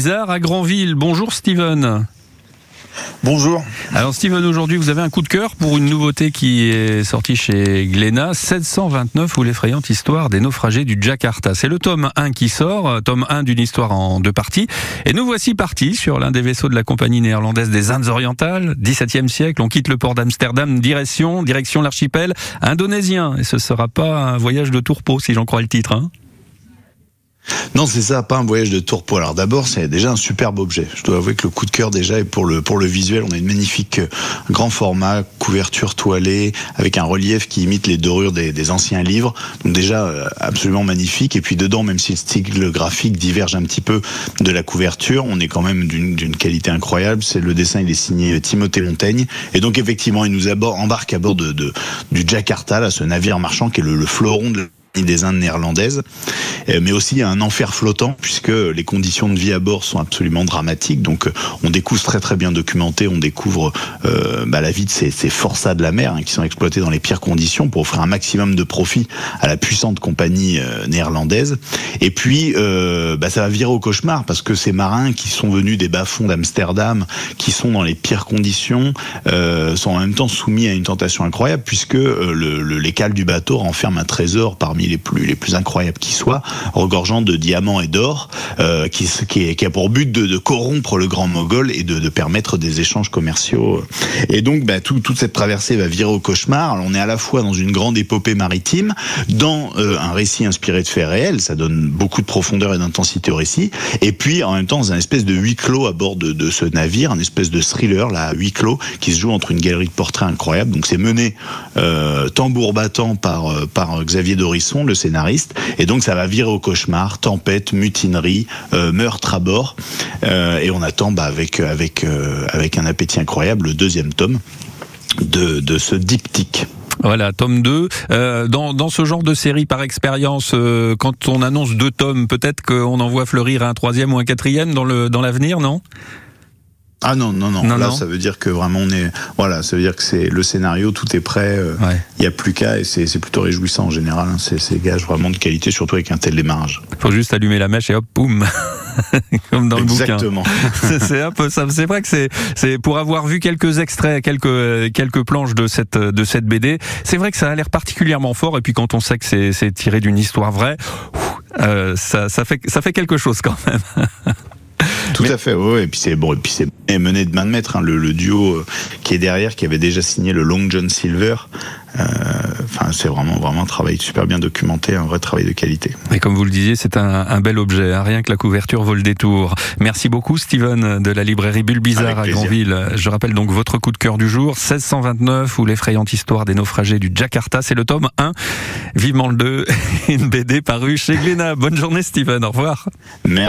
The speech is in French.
Bizarre à Granville. Bonjour Steven. Bonjour. Alors Steven, aujourd'hui vous avez un coup de cœur pour une nouveauté qui est sortie chez Glénat, 729 ou l'effrayante histoire des naufragés du Jakarta. C'est le tome 1 qui sort, tome 1 d'une histoire en deux parties. Et nous voici partis sur l'un des vaisseaux de la compagnie néerlandaise des Indes orientales, 17e siècle. On quitte le port d'Amsterdam, direction, direction l'archipel indonésien. Et ce sera pas un voyage de tourpeau si j'en crois le titre. Hein non, c'est ça, pas un voyage de tourpeau. Alors d'abord, c'est déjà un superbe objet. Je dois avouer que le coup de cœur déjà est pour le pour le visuel. On a une magnifique euh, grand format, couverture toilée, avec un relief qui imite les dorures des, anciens livres. Donc déjà euh, absolument magnifique. Et puis dedans, même si le style graphique diverge un petit peu de la couverture, on est quand même d'une qualité incroyable. C'est le dessin, il est signé Timothée Montaigne. Et donc effectivement, il nous embarque à bord de, du Jakarta, là, ce navire marchand qui est le, le fleuron de des Indes néerlandaises, euh, mais aussi un enfer flottant puisque les conditions de vie à bord sont absolument dramatiques. Donc euh, on découvre très très bien documenté, on découvre euh, bah, la vie de ces, ces forçats de la mer hein, qui sont exploités dans les pires conditions pour offrir un maximum de profit à la puissante compagnie néerlandaise. Et puis bah, ça va virer au cauchemar parce que ces marins qui sont venus des bas-fonds d'Amsterdam, qui sont dans les pires conditions, sont en même temps soumis à une tentation incroyable puisque le, le, les cales du bateau renferment un trésor parmi les plus les plus incroyables qui soient, regorgeant de diamants et d'or, euh, qui, qui, qui, a pour but de, corrompre le grand mogol et de, permettre des échanges commerciaux. Et donc, bah, tout, toute cette traversée va virer au cauchemar. On est à la fois dans une grande épopée maritime, dans euh, un récit inspiré de faits réels, ça donne beaucoup de profondeur et d'intensité au récit, et puis en même temps dans un espèce de huis clos à bord de, de ce navire, un espèce de thriller là, huis clos, qui se joue entre une galerie de portraits incroyable. Donc c'est mené euh, tambour battant par, euh, par Xavier Doris le scénariste. Et donc ça va virer au cauchemar, tempête, mutinerie, euh, meurtre à bord. Euh, et on attend bah, avec, avec, euh, avec un appétit incroyable le deuxième tome de, de ce diptyque. Voilà, tome 2. Euh, dans, dans ce genre de série, par expérience, quand on annonce deux tomes, peut-être qu'on en voit fleurir un troisième ou un quatrième dans le dans l'avenir, non? Ah non, non, non, Là, ça veut dire que vraiment on est. Voilà, ça veut dire que c'est le scénario, tout est prêt. Euh, il n'y a plus qu'à et c'est plutôt réjouissant en général. Hein. C'est gage vraiment de qualité, surtout avec un tel démarrage. Il faut juste allumer la mèche et hop, boum Comme dans le bouquin. Exactement. c'est un peu ça. C'est vrai que c'est pour avoir vu quelques extraits, quelques quelques planches de cette de cette BD. C'est vrai que ça a l'air particulièrement fort. Et puis quand on sait que c'est tiré d'une histoire vraie, euh, ça, ça fait ça fait quelque chose quand même. Tout à fait, oui. Et puis c'est bon, et puis c'est mené de main de maître. Hein, le, le, duo euh, qui est derrière, qui avait déjà signé le Long John Silver. Euh, enfin, c'est vraiment vraiment un travail super bien documenté, un vrai travail de qualité. Et comme vous le disiez, c'est un, un, bel objet. Hein, rien que la couverture vaut le détour. Merci beaucoup, Steven, de la librairie Bulle Bizarre à Granville. Je rappelle donc votre coup de cœur du jour, 1629 ou l'effrayante histoire des naufragés du Jakarta. C'est le tome 1. Vivement le 2, une BD parue chez Glénat. Bonne journée, Steven. Au revoir. Merci.